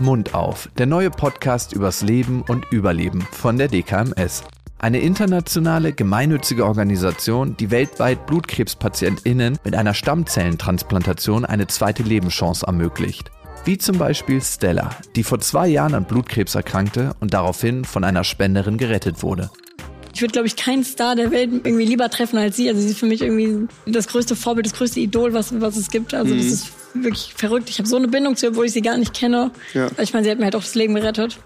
Mund auf, der neue Podcast übers Leben und Überleben von der DKMS. Eine internationale gemeinnützige Organisation, die weltweit BlutkrebspatientInnen mit einer Stammzellentransplantation eine zweite Lebenschance ermöglicht. Wie zum Beispiel Stella, die vor zwei Jahren an Blutkrebs erkrankte und daraufhin von einer Spenderin gerettet wurde. Ich würde, glaube ich, keinen Star der Welt irgendwie lieber treffen als sie. Also sie ist für mich irgendwie das größte Vorbild, das größte Idol, was, was es gibt. Also mhm. das ist wirklich verrückt. Ich habe so eine Bindung zu ihr, obwohl ich sie gar nicht kenne. Ja. Ich meine, sie hat mir halt auch das Leben gerettet.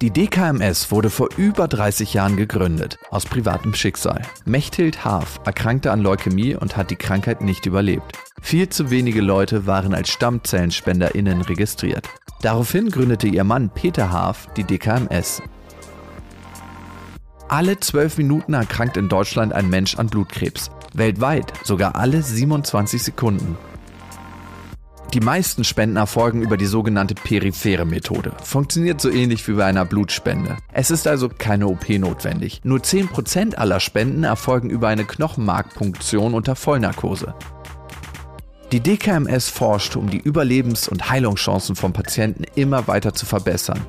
Die DKMS wurde vor über 30 Jahren gegründet, aus privatem Schicksal. Mechthild Haaf erkrankte an Leukämie und hat die Krankheit nicht überlebt. Viel zu wenige Leute waren als StammzellenspenderInnen registriert. Daraufhin gründete ihr Mann Peter Haaf die DKMS. Alle zwölf Minuten erkrankt in Deutschland ein Mensch an Blutkrebs. Weltweit sogar alle 27 Sekunden. Die meisten Spenden erfolgen über die sogenannte periphere Methode. Funktioniert so ähnlich wie bei einer Blutspende. Es ist also keine OP notwendig. Nur 10% aller Spenden erfolgen über eine Knochenmarkpunktion unter Vollnarkose. Die DKMS forscht, um die Überlebens- und Heilungschancen von Patienten immer weiter zu verbessern.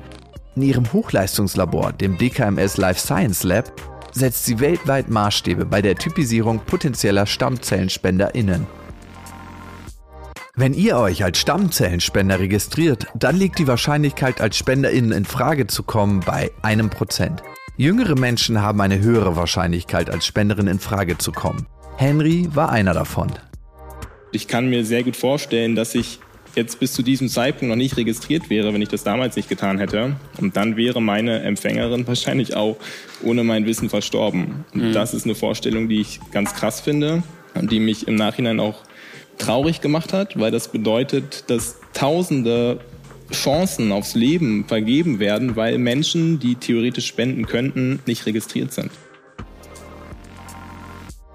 In ihrem Hochleistungslabor, dem DKMS Life Science Lab, setzt sie weltweit Maßstäbe bei der Typisierung potenzieller StammzellenspenderInnen. Wenn ihr euch als Stammzellenspender registriert, dann liegt die Wahrscheinlichkeit, als SpenderInnen in Frage zu kommen, bei einem Prozent. Jüngere Menschen haben eine höhere Wahrscheinlichkeit, als Spenderin in Frage zu kommen. Henry war einer davon. Ich kann mir sehr gut vorstellen, dass ich jetzt bis zu diesem Zeitpunkt noch nicht registriert wäre, wenn ich das damals nicht getan hätte. Und dann wäre meine Empfängerin wahrscheinlich auch ohne mein Wissen verstorben. Und mhm. das ist eine Vorstellung, die ich ganz krass finde und die mich im Nachhinein auch traurig gemacht hat, weil das bedeutet, dass Tausende Chancen aufs Leben vergeben werden, weil Menschen, die theoretisch spenden könnten, nicht registriert sind.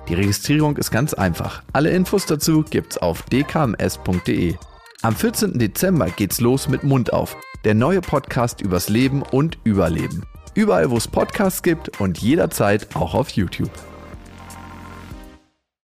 Die Registrierung ist ganz einfach. Alle Infos dazu gibt's auf dkms.de. Am 14. Dezember geht's los mit Mund auf, der neue Podcast übers Leben und Überleben. Überall, wo es Podcasts gibt und jederzeit auch auf YouTube.